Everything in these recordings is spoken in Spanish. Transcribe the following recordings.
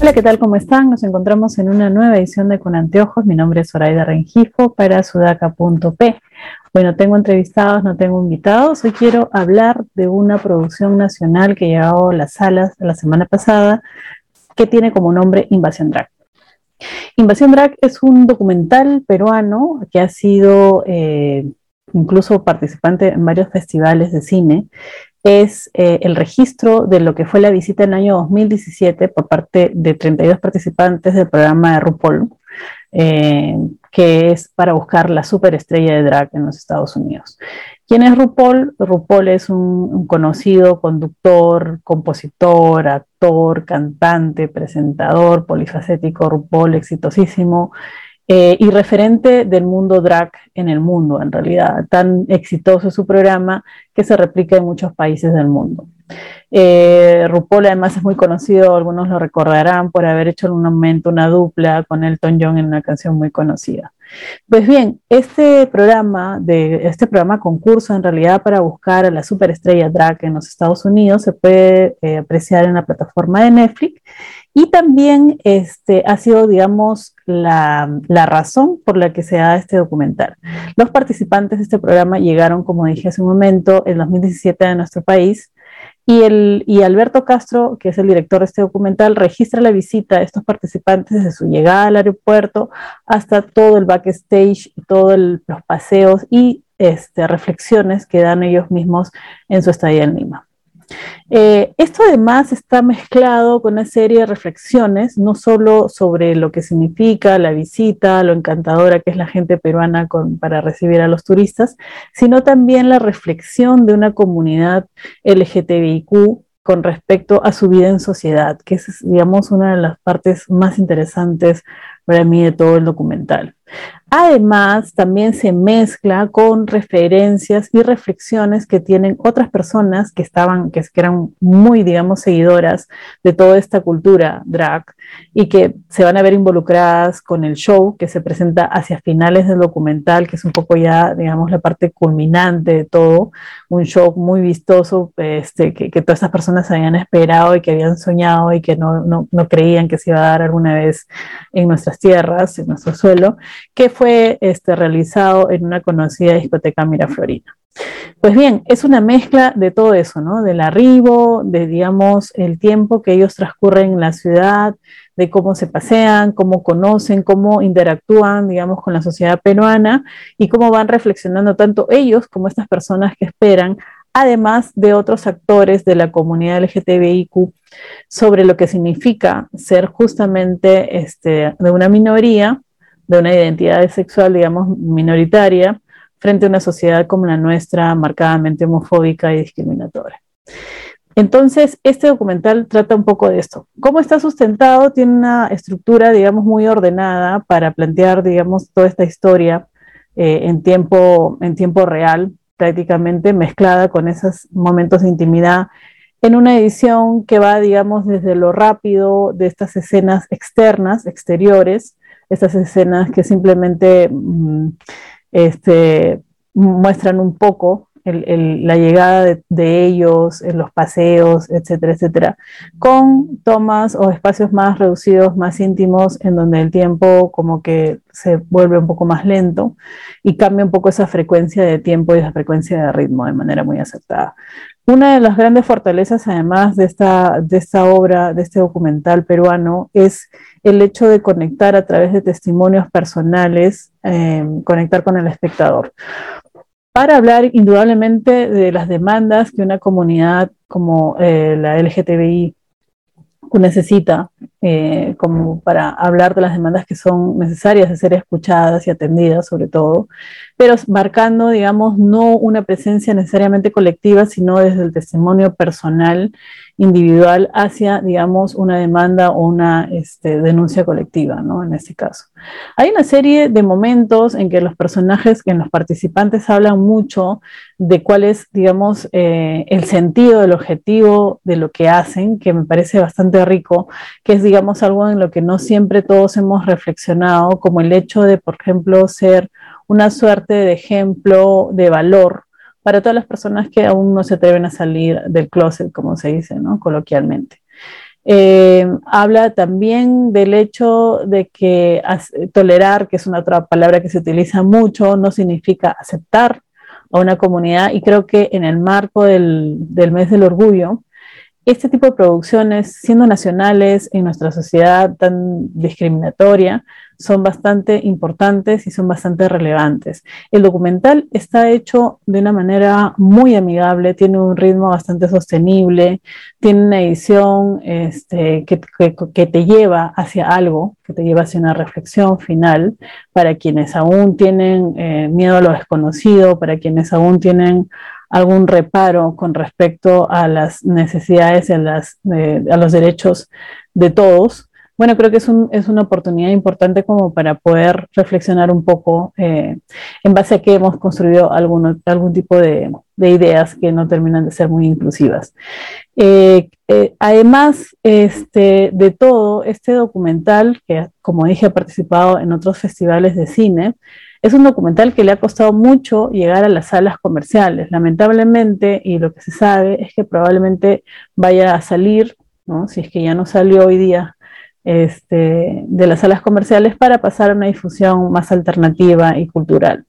Hola, ¿qué tal? ¿Cómo están? Nos encontramos en una nueva edición de Con Anteojos. Mi nombre es Zoraida Rengifo para sudaca.p. Bueno, tengo entrevistados, no tengo invitados. Hoy quiero hablar de una producción nacional que llegó a las salas la semana pasada que tiene como nombre Invasión Drag. Invasión Drag es un documental peruano que ha sido eh, incluso participante en varios festivales de cine es eh, el registro de lo que fue la visita en el año 2017 por parte de 32 participantes del programa de RuPaul, eh, que es para buscar la superestrella de drag en los Estados Unidos. ¿Quién es RuPaul? RuPaul es un conocido conductor, compositor, actor, cantante, presentador, polifacético, RuPaul exitosísimo, eh, y referente del mundo drag en el mundo, en realidad. Tan exitoso es su programa que se replica en muchos países del mundo. Eh, RuPaul además es muy conocido, algunos lo recordarán por haber hecho en un momento una dupla con Elton John en una canción muy conocida. Pues bien, este programa, de, este programa concurso en realidad para buscar a la superestrella drag en los Estados Unidos se puede eh, apreciar en la plataforma de Netflix y también este, ha sido, digamos, la, la, razón por la que se da este documental. Los participantes de este programa llegaron, como dije hace un momento, en 2017 a nuestro país y, el, y Alberto Castro, que es el director de este documental, registra la visita de estos participantes desde su llegada al aeropuerto hasta todo el backstage todos los paseos y este, reflexiones que dan ellos mismos en su estadía en Lima. Eh, esto además está mezclado con una serie de reflexiones, no solo sobre lo que significa la visita, lo encantadora que es la gente peruana para recibir a los turistas, sino también la reflexión de una comunidad LGTBIQ con respecto a su vida en sociedad, que es, digamos, una de las partes más interesantes para mí de todo el documental. Además, también se mezcla con referencias y reflexiones que tienen otras personas que estaban, que, eran muy, digamos, seguidoras de toda esta cultura drag y que se van a ver involucradas con el show que se presenta hacia finales del documental, que es un poco ya, digamos, la parte culminante de todo, un show muy vistoso, este, que, todas estas personas habían esperado y que habían soñado y que no, no, no creían que se iba a dar alguna vez en nuestras tierras, en nuestro suelo, que fue este, realizado en una conocida discoteca Miraflorina. Pues bien, es una mezcla de todo eso, ¿no? Del arribo, de, digamos, el tiempo que ellos transcurren en la ciudad, de cómo se pasean, cómo conocen, cómo interactúan, digamos, con la sociedad peruana y cómo van reflexionando tanto ellos como estas personas que esperan, además de otros actores de la comunidad LGTBIQ, sobre lo que significa ser justamente este, de una minoría de una identidad sexual, digamos, minoritaria, frente a una sociedad como la nuestra, marcadamente homofóbica y discriminatoria. Entonces, este documental trata un poco de esto. ¿Cómo está sustentado? Tiene una estructura, digamos, muy ordenada para plantear, digamos, toda esta historia eh, en, tiempo, en tiempo real, prácticamente mezclada con esos momentos de intimidad, en una edición que va, digamos, desde lo rápido de estas escenas externas, exteriores, estas escenas que simplemente mm, este, muestran un poco la llegada de, ellos, en los paseos, etcétera, etcétera, con tomas o espacios más reducidos, más íntimos, en donde el tiempo como que se vuelve un poco más lento y cambia un poco esa frecuencia de tiempo y esa frecuencia de ritmo de manera muy aceptada. Una de las grandes fortalezas, además de esta, de esta obra, de este documental peruano, es el hecho de conectar a través de testimonios personales, eh, conectar con el espectador. Para hablar indudablemente de las demandas que una comunidad como eh, la LGTBI necesita eh, como para hablar de las demandas que son necesarias de ser escuchadas y atendidas sobre todo, pero marcando, digamos, no una presencia necesariamente colectiva, sino desde el testimonio personal individual hacia, digamos, una demanda o una este, denuncia colectiva, ¿no? En este caso. Hay una serie de momentos en que los personajes, en los participantes hablan mucho de cuál es, digamos, eh, el sentido, el objetivo de lo que hacen, que me parece bastante rico, que es, digamos, algo en lo que no siempre todos hemos reflexionado, como el hecho de, por ejemplo, ser una suerte de ejemplo de valor para todas las personas que aún no se atreven a salir del closet, como se dice, ¿no? Coloquialmente. Eh, habla también del hecho de que tolerar, que es una otra palabra que se utiliza mucho, no significa aceptar a una comunidad y creo que en el marco del, del mes del orgullo, este tipo de producciones, siendo nacionales en nuestra sociedad tan discriminatoria, son bastante importantes y son bastante relevantes. El documental está hecho de una manera muy amigable, tiene un ritmo bastante sostenible, tiene una edición este, que, que, te lleva hacia algo, que te lleva hacia una reflexión final para quienes aún tienen eh, miedo a lo desconocido, para quienes aún tienen algún reparo con respecto a las necesidades, a, las, a los derechos de todos, bueno, creo que es, una oportunidad importante como para poder reflexionar un poco eh, en base a que hemos construido algún tipo de, ideas que no terminan de ser muy inclusivas. Eh, eh, además este, de todo, este documental, que como dije ha participado en otros festivales de cine, es un documental que le ha costado mucho llegar a las salas comerciales. Lamentablemente, y lo que se sabe es que probablemente vaya a salir, ¿no? si es que ya no salió hoy día este, de las salas comerciales para pasar a una difusión más alternativa y cultural.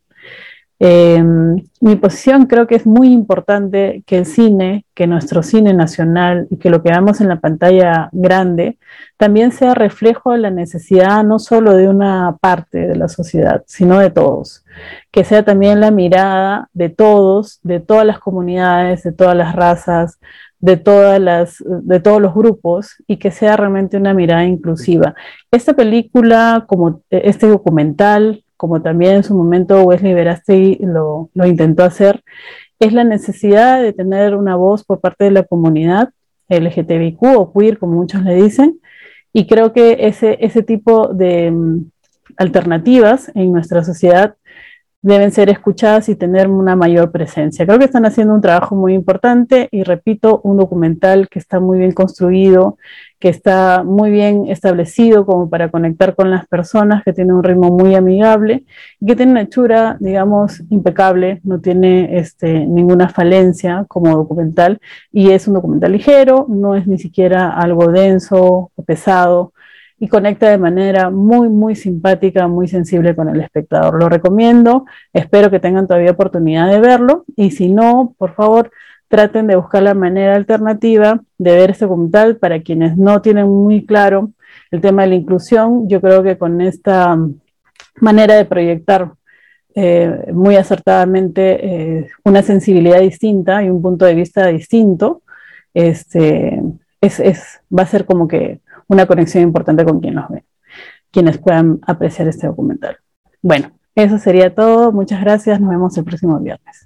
Em, mi posición creo que es muy importante que el cine, que nuestro cine nacional y que lo que vemos en la pantalla grande también sea reflejo de la necesidad no solo de una parte de la sociedad, sino de todos. Que sea también la mirada de todos, de todas las comunidades, de todas las razas, de, todas las, de todos los grupos y que sea realmente una mirada inclusiva. Esta película, como este documental, como también en su momento Wesley Verástegui lo, intentó hacer, es la necesidad de tener una voz por parte de la comunidad LGTBIQ o queer, como muchos le dicen, y creo que ese, ese tipo de mm, alternativas en nuestra sociedad deben ser escuchadas y tener una mayor presencia. Creo que están haciendo un trabajo muy importante y repito, un documental que está muy bien construido, que está muy bien establecido como para conectar con las personas, que tiene un ritmo muy amigable y que tiene una hechura, digamos, impecable, no tiene este, ninguna falencia como documental y es un documental ligero, no es ni siquiera algo denso o pesado, y conecta de manera muy, muy simpática, muy sensible con el espectador. Lo recomiendo, espero que tengan todavía oportunidad de verlo y si no, por favor, traten de buscar la manera alternativa de ver este documental para quienes no tienen muy claro el tema de la inclusión. Yo creo que con esta manera de proyectar eh, muy acertadamente eh, una sensibilidad distinta y un punto de vista distinto, este, es, es, va a ser como que una conexión importante con quien nos ve, quienes puedan apreciar este documental. Bueno, eso sería todo. Muchas gracias. Nos vemos el próximo viernes.